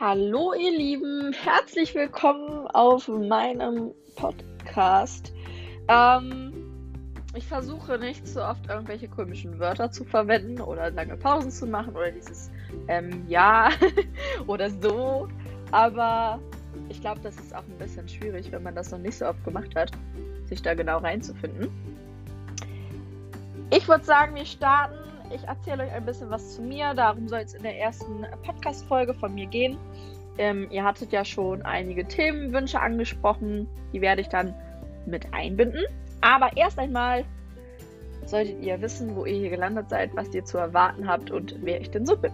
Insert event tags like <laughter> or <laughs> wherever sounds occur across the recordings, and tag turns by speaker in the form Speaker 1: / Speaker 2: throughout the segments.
Speaker 1: Hallo ihr Lieben, herzlich willkommen auf meinem Podcast. Ähm, ich versuche nicht so oft irgendwelche komischen Wörter zu verwenden oder lange Pausen zu machen oder dieses ähm, Ja <laughs> oder so. Aber ich glaube, das ist auch ein bisschen schwierig, wenn man das noch nicht so oft gemacht hat, sich da genau reinzufinden. Ich würde sagen, wir starten. Ich erzähle euch ein bisschen was zu mir. Darum soll es in der ersten Podcast-Folge von mir gehen. Ähm, ihr hattet ja schon einige Themenwünsche angesprochen. Die werde ich dann mit einbinden. Aber erst einmal solltet ihr wissen, wo ihr hier gelandet seid, was ihr zu erwarten habt und wer ich denn so bin.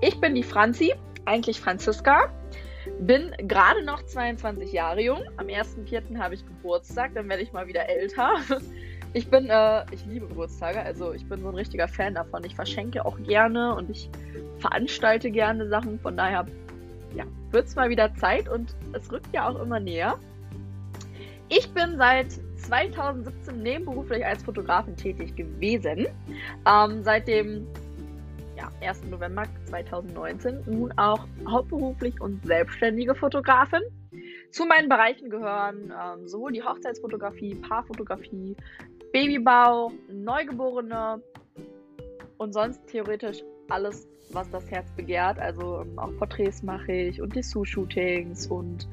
Speaker 1: Ich bin die Franzi, eigentlich Franziska. Bin gerade noch 22 Jahre jung. Am 1.4. habe ich Geburtstag, dann werde ich mal wieder älter. Ich bin, äh, ich liebe Geburtstage, also ich bin so ein richtiger Fan davon. Ich verschenke auch gerne und ich veranstalte gerne Sachen. Von daher, ja, wird es mal wieder Zeit und es rückt ja auch immer näher. Ich bin seit 2017 nebenberuflich als Fotografin tätig gewesen. Ähm, seit dem ja, 1. November 2019 nun auch hauptberuflich und selbstständige Fotografin. Zu meinen Bereichen gehören ähm, sowohl die Hochzeitsfotografie, Paarfotografie, Babybau, Neugeborene und sonst theoretisch alles, was das Herz begehrt. Also ähm, auch Porträts mache ich und Dessous-Shootings und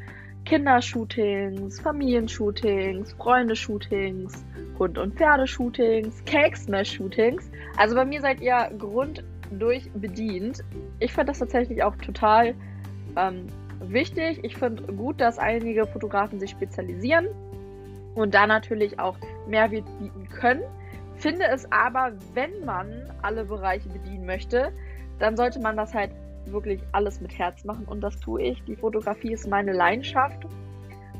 Speaker 1: Kindershootings, Familienshootings, Freunde-Shootings, Hund- und Pferdeshootings, Cake-Smash-Shootings. Also bei mir seid ihr grunddurch bedient. Ich finde das tatsächlich auch total ähm, wichtig. Ich finde gut, dass einige Fotografen sich spezialisieren und da natürlich auch Mehrwert bieten können. Finde es aber, wenn man alle Bereiche bedienen möchte, dann sollte man das halt wirklich alles mit Herz machen und das tue ich. Die Fotografie ist meine Leidenschaft,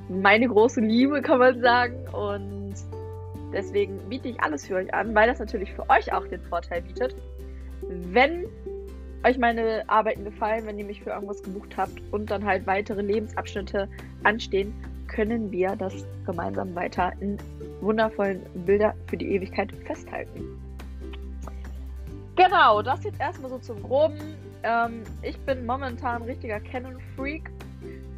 Speaker 1: meine große Liebe, kann man sagen. Und deswegen biete ich alles für euch an, weil das natürlich für euch auch den Vorteil bietet. Wenn euch meine Arbeiten gefallen, wenn ihr mich für irgendwas gebucht habt und dann halt weitere Lebensabschnitte anstehen, können wir das gemeinsam weiter in wundervollen Bilder für die Ewigkeit festhalten. Genau, das jetzt erstmal so zum Groben. Ähm, ich bin momentan ein richtiger Canon-Freak,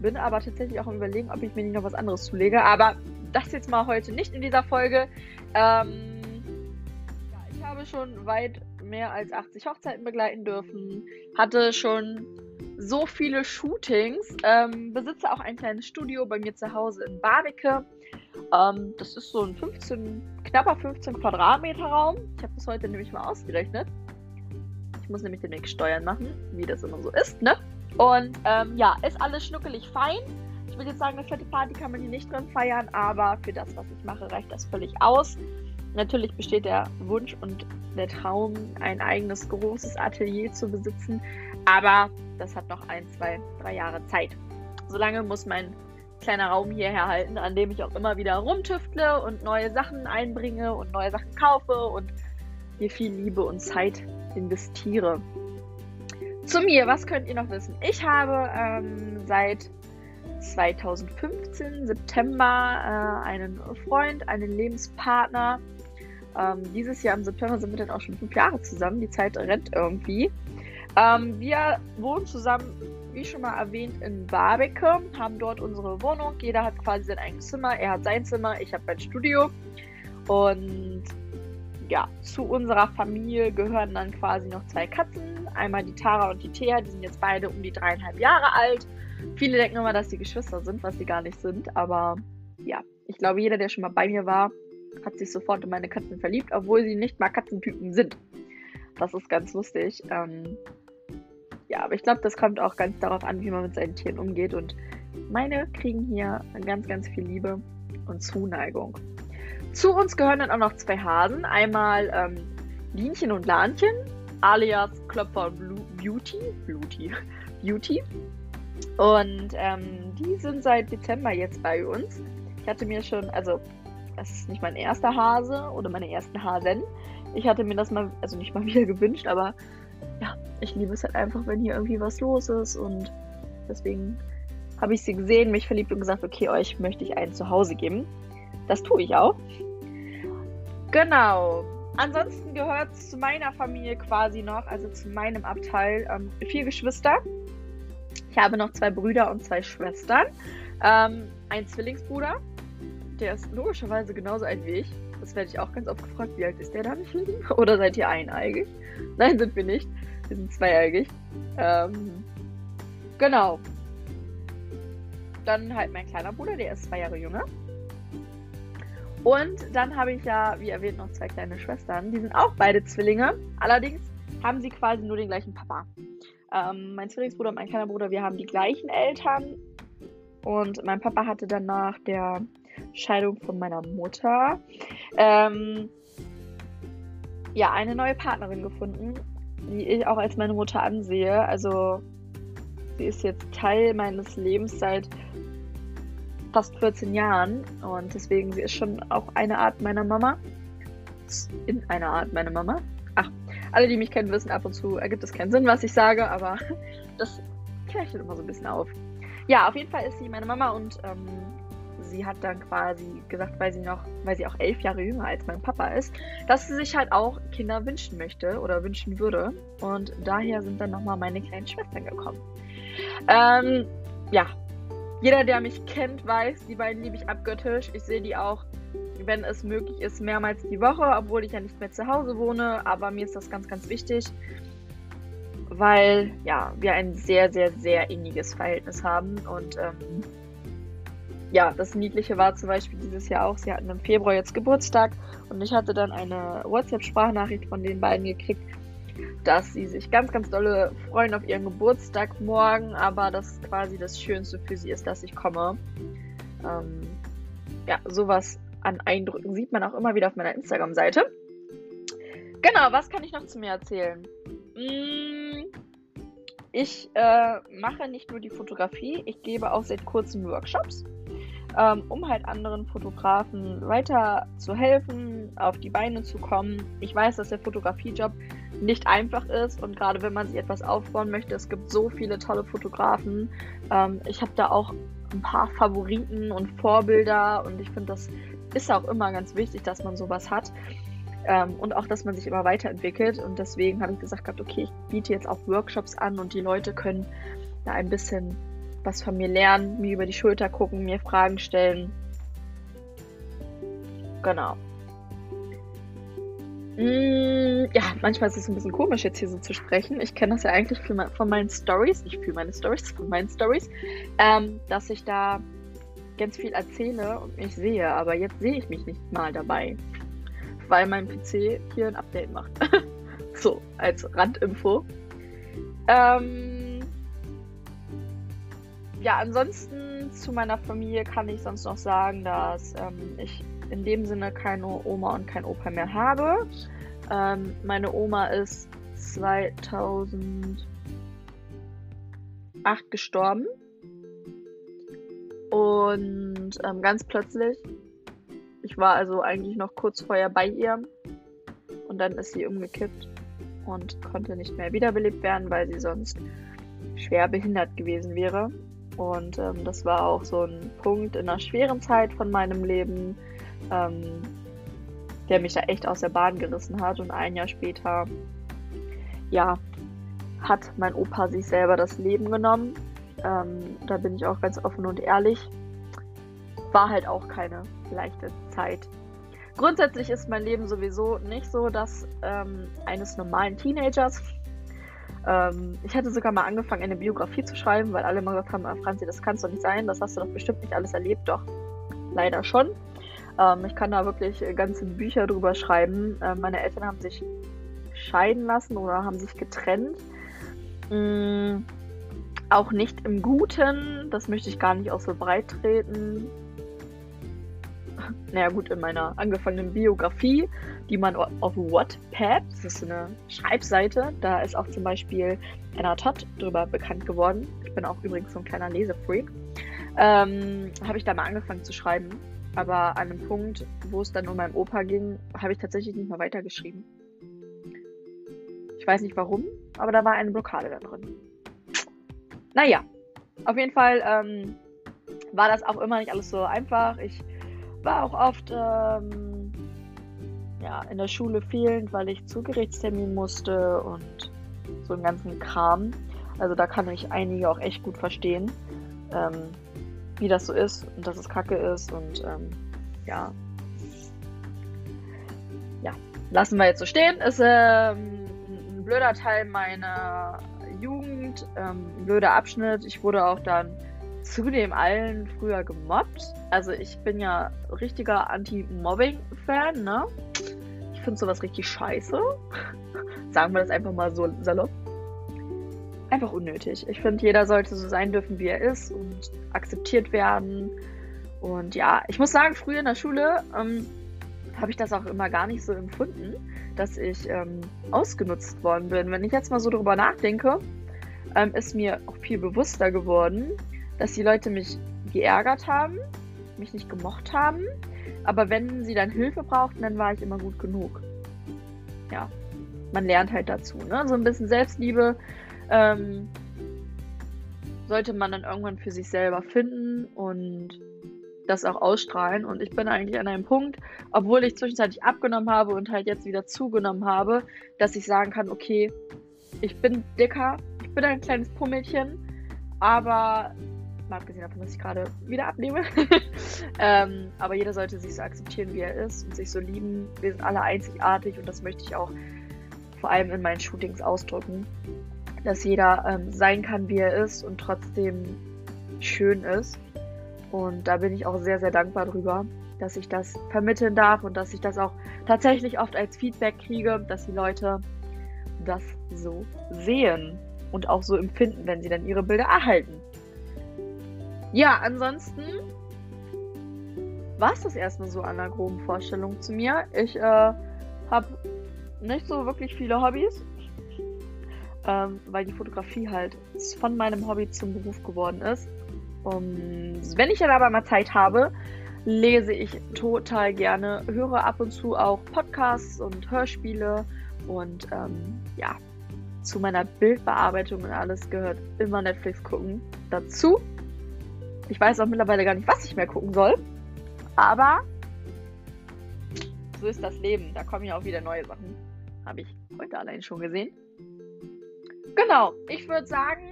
Speaker 1: bin aber tatsächlich auch am Überlegen, ob ich mir nicht noch was anderes zulege. Aber das jetzt mal heute nicht in dieser Folge. Ähm, ja, ich habe schon weit mehr als 80 Hochzeiten begleiten dürfen, hatte schon so viele Shootings, ähm, besitze auch ein kleines Studio bei mir zu Hause in Barbecue. Ähm, das ist so ein 15, knapper 15 Quadratmeter Raum. Ich habe das heute nämlich mal ausgerechnet. Ich muss nämlich demnächst Steuern machen, wie das immer so ist, ne? Und ähm, ja, ist alles schnuckelig fein. Ich will jetzt sagen, eine fette Party kann man hier nicht drin feiern, aber für das, was ich mache, reicht das völlig aus. Natürlich besteht der Wunsch und der Traum, ein eigenes großes Atelier zu besitzen, aber das hat noch ein, zwei, drei Jahre Zeit. Solange muss mein kleiner Raum hierher halten, an dem ich auch immer wieder rumtüftle und neue Sachen einbringe und neue Sachen kaufe und hier viel Liebe und Zeit investiere. Zu mir, was könnt ihr noch wissen? Ich habe ähm, seit 2015, September, äh, einen Freund, einen Lebenspartner. Ähm, dieses Jahr im September sind wir dann auch schon fünf Jahre zusammen. Die Zeit rennt irgendwie. Ähm, wir wohnen zusammen, wie schon mal erwähnt, in Barbecue, haben dort unsere Wohnung. Jeder hat quasi sein eigenes Zimmer. Er hat sein Zimmer, ich habe mein Studio. Und ja, zu unserer Familie gehören dann quasi noch zwei Katzen. Einmal die Tara und die Thea, die sind jetzt beide um die dreieinhalb Jahre alt. Viele denken immer, dass sie Geschwister sind, was sie gar nicht sind. Aber ja, ich glaube, jeder, der schon mal bei mir war, hat sich sofort in meine Katzen verliebt, obwohl sie nicht mal Katzentypen sind. Das ist ganz lustig. Ähm, ja, aber ich glaube, das kommt auch ganz darauf an, wie man mit seinen Tieren umgeht. Und meine kriegen hier ganz, ganz viel Liebe und Zuneigung. Zu uns gehören dann auch noch zwei Hasen. Einmal ähm, Linchen und Lahnchen, alias Klopfer Beauty. Beauty. Beauty. Und ähm, die sind seit Dezember jetzt bei uns. Ich hatte mir schon, also das ist nicht mein erster Hase oder meine ersten Hasen. Ich hatte mir das mal, also nicht mal <laughs> wieder gewünscht, aber ja, ich liebe es halt einfach, wenn hier irgendwie was los ist und deswegen habe ich sie gesehen, mich verliebt und gesagt, okay, euch möchte ich ein Zuhause geben. Das tue ich auch. Genau. Ansonsten gehört es zu meiner Familie quasi noch, also zu meinem Abteil, ähm, vier Geschwister. Ich habe noch zwei Brüder und zwei Schwestern. Ähm, ein Zwillingsbruder, der ist logischerweise genauso alt wie ich. Das werde ich auch ganz oft gefragt, wie alt ist der dann? <laughs> Oder seid ihr eineigig? Nein, sind wir nicht. Wir sind zweieigig. Ähm, genau. Dann halt mein kleiner Bruder, der ist zwei Jahre jünger. Und dann habe ich ja, wie erwähnt, noch zwei kleine Schwestern. Die sind auch beide Zwillinge. Allerdings haben sie quasi nur den gleichen Papa. Ähm, mein Zwillingsbruder und mein kleiner Bruder, wir haben die gleichen Eltern. Und mein Papa hatte dann nach der Scheidung von meiner Mutter ähm, ja eine neue Partnerin gefunden, die ich auch als meine Mutter ansehe. Also sie ist jetzt Teil meines Lebens seit fast 14 Jahren und deswegen sie ist schon auch eine Art meiner Mama. In einer Art meine Mama. Ach, alle, die mich kennen, wissen, ab und zu ergibt es keinen Sinn, was ich sage, aber <laughs> das klärt immer so ein bisschen auf. Ja, auf jeden Fall ist sie meine Mama und ähm, sie hat dann quasi gesagt, weil sie noch, weil sie auch elf Jahre jünger als mein Papa ist, dass sie sich halt auch Kinder wünschen möchte oder wünschen würde. Und daher sind dann nochmal meine kleinen Schwestern gekommen. Ähm, ja, jeder, der mich kennt, weiß, die beiden liebe ich abgöttisch. Ich sehe die auch, wenn es möglich ist, mehrmals die Woche, obwohl ich ja nicht mehr zu Hause wohne. Aber mir ist das ganz, ganz wichtig, weil ja, wir ein sehr, sehr, sehr inniges Verhältnis haben. Und ähm, ja, das Niedliche war zum Beispiel dieses Jahr auch, sie hatten im Februar jetzt Geburtstag und ich hatte dann eine WhatsApp-Sprachnachricht von den beiden gekriegt, dass sie sich ganz, ganz dolle freuen auf ihren Geburtstag morgen, aber dass quasi das Schönste für sie ist, dass ich komme. Ähm, ja, sowas an Eindrücken sieht man auch immer wieder auf meiner Instagram-Seite. Genau, was kann ich noch zu mir erzählen? Mm, ich äh, mache nicht nur die Fotografie, ich gebe auch seit kurzem Workshops ähm, um halt anderen Fotografen weiter zu helfen, auf die Beine zu kommen. Ich weiß, dass der Fotografiejob nicht einfach ist und gerade wenn man sich etwas aufbauen möchte, es gibt so viele tolle Fotografen. Ähm, ich habe da auch ein paar Favoriten und Vorbilder und ich finde, das ist auch immer ganz wichtig, dass man sowas hat. Ähm, und auch, dass man sich immer weiterentwickelt. Und deswegen habe ich gesagt gehabt, okay, ich biete jetzt auch Workshops an und die Leute können da ein bisschen was von mir lernen, mir über die Schulter gucken, mir Fragen stellen. Genau. Mm, ja, manchmal ist es ein bisschen komisch, jetzt hier so zu sprechen. Ich kenne das ja eigentlich von meinen Stories, nicht für meine Stories, von meinen Stories, ähm, dass ich da ganz viel erzähle und mich sehe, aber jetzt sehe ich mich nicht mal dabei, weil mein PC hier ein Update macht. <laughs> so, als Randinfo. Ähm, ja, ansonsten zu meiner Familie kann ich sonst noch sagen, dass ähm, ich in dem Sinne keine Oma und kein Opa mehr habe. Ähm, meine Oma ist 2008 gestorben. Und ähm, ganz plötzlich, ich war also eigentlich noch kurz vorher bei ihr. Und dann ist sie umgekippt und konnte nicht mehr wiederbelebt werden, weil sie sonst schwer behindert gewesen wäre. Und ähm, das war auch so ein Punkt in einer schweren Zeit von meinem Leben, ähm, der mich da echt aus der Bahn gerissen hat. Und ein Jahr später, ja, hat mein Opa sich selber das Leben genommen. Ähm, da bin ich auch ganz offen und ehrlich. War halt auch keine leichte Zeit. Grundsätzlich ist mein Leben sowieso nicht so das ähm, eines normalen Teenagers. Ähm, ich hatte sogar mal angefangen, eine Biografie zu schreiben, weil alle immer gesagt haben, ah, Franzi, das kannst doch nicht sein, das hast du doch bestimmt nicht alles erlebt. Doch, leider schon. Ähm, ich kann da wirklich ganze Bücher drüber schreiben. Ähm, meine Eltern haben sich scheiden lassen oder haben sich getrennt. Mhm. Auch nicht im Guten, das möchte ich gar nicht auch so breit treten <laughs> naja gut, in meiner angefangenen Biografie, die man auf Wattpad, das ist eine Schreibseite, da ist auch zum Beispiel Anna Todd drüber bekannt geworden. Ich bin auch übrigens so ein kleiner Lesefreak. Ähm, habe ich da mal angefangen zu schreiben. Aber an einem Punkt, wo es dann um meinen Opa ging, habe ich tatsächlich nicht mehr weitergeschrieben. Ich weiß nicht warum, aber da war eine Blockade da drin. Naja, auf jeden Fall ähm, war das auch immer nicht alles so einfach. Ich war auch oft ähm, ja, in der Schule fehlend, weil ich zu Gerichtstermin musste und so einen ganzen Kram. Also da kann ich einige auch echt gut verstehen, ähm, wie das so ist und dass es kacke ist und ähm, ja. Ja, lassen wir jetzt so stehen. Ist ähm, ein blöder Teil meiner Jugend, ähm, ein blöder Abschnitt. Ich wurde auch dann zu dem allen früher gemobbt. Also ich bin ja richtiger Anti-Mobbing-Fan, ne? Ich finde sowas richtig scheiße. <laughs> Sagen wir das einfach mal so salopp. Einfach unnötig. Ich finde, jeder sollte so sein dürfen, wie er ist und akzeptiert werden. Und ja, ich muss sagen, früher in der Schule ähm, habe ich das auch immer gar nicht so empfunden, dass ich ähm, ausgenutzt worden bin. Wenn ich jetzt mal so drüber nachdenke, ähm, ist mir auch viel bewusster geworden, dass die Leute mich geärgert haben, mich nicht gemocht haben. Aber wenn sie dann Hilfe brauchten, dann war ich immer gut genug. Ja, man lernt halt dazu. Ne? So ein bisschen Selbstliebe ähm, sollte man dann irgendwann für sich selber finden und das auch ausstrahlen. Und ich bin eigentlich an einem Punkt, obwohl ich zwischenzeitlich abgenommen habe und halt jetzt wieder zugenommen habe, dass ich sagen kann, okay, ich bin dicker, ich bin ein kleines Pummelchen, aber mal abgesehen davon, dass ich gerade wieder abnehme. <laughs> ähm, aber jeder sollte sich so akzeptieren, wie er ist und sich so lieben. Wir sind alle einzigartig und das möchte ich auch vor allem in meinen Shootings ausdrücken, dass jeder ähm, sein kann, wie er ist und trotzdem schön ist. Und da bin ich auch sehr, sehr dankbar drüber, dass ich das vermitteln darf und dass ich das auch tatsächlich oft als Feedback kriege, dass die Leute das so sehen und auch so empfinden, wenn sie dann ihre Bilder erhalten. Ja, ansonsten war es das erstmal so an der groben Vorstellung zu mir. Ich äh, habe nicht so wirklich viele Hobbys, ähm, weil die Fotografie halt von meinem Hobby zum Beruf geworden ist. Und wenn ich dann aber mal Zeit habe, lese ich total gerne, höre ab und zu auch Podcasts und Hörspiele und ähm, ja, zu meiner Bildbearbeitung und alles gehört immer Netflix gucken dazu. Ich weiß auch mittlerweile gar nicht, was ich mehr gucken soll. Aber so ist das Leben. Da kommen ja auch wieder neue Sachen. Habe ich heute allein schon gesehen. Genau, ich würde sagen,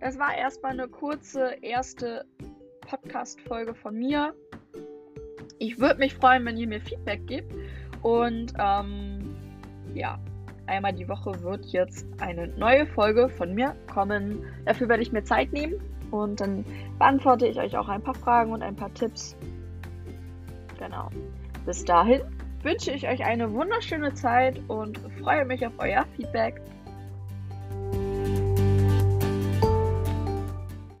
Speaker 1: das war erstmal eine kurze erste Podcast-Folge von mir. Ich würde mich freuen, wenn ihr mir Feedback gebt. Und ähm, ja, einmal die Woche wird jetzt eine neue Folge von mir kommen. Dafür werde ich mir Zeit nehmen und dann beantworte ich euch auch ein paar Fragen und ein paar Tipps. Genau. Bis dahin wünsche ich euch eine wunderschöne Zeit und freue mich auf euer Feedback.